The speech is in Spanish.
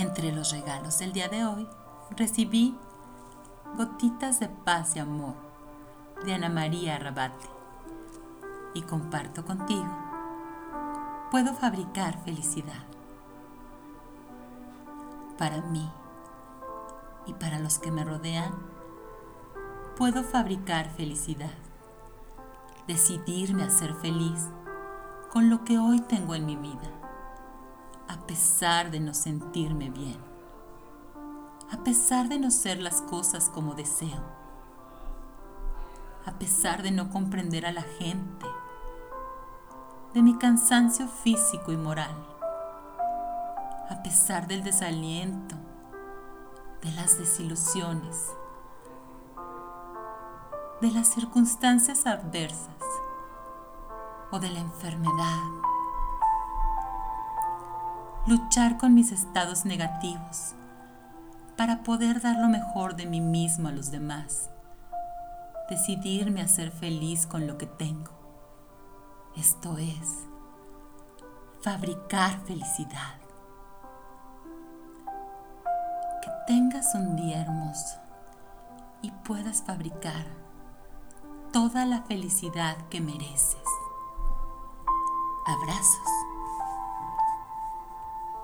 Entre los regalos del día de hoy recibí Gotitas de Paz y Amor de Ana María Rabate y comparto contigo. Puedo fabricar felicidad. Para mí y para los que me rodean, puedo fabricar felicidad. Decidirme a ser feliz con lo que hoy tengo en mi vida, a pesar de no sentirme bien. A pesar de no ser las cosas como deseo, a pesar de no comprender a la gente, de mi cansancio físico y moral, a pesar del desaliento, de las desilusiones, de las circunstancias adversas. O de la enfermedad. Luchar con mis estados negativos para poder dar lo mejor de mí mismo a los demás. Decidirme a ser feliz con lo que tengo. Esto es, fabricar felicidad. Que tengas un día hermoso y puedas fabricar toda la felicidad que mereces. Abrazos.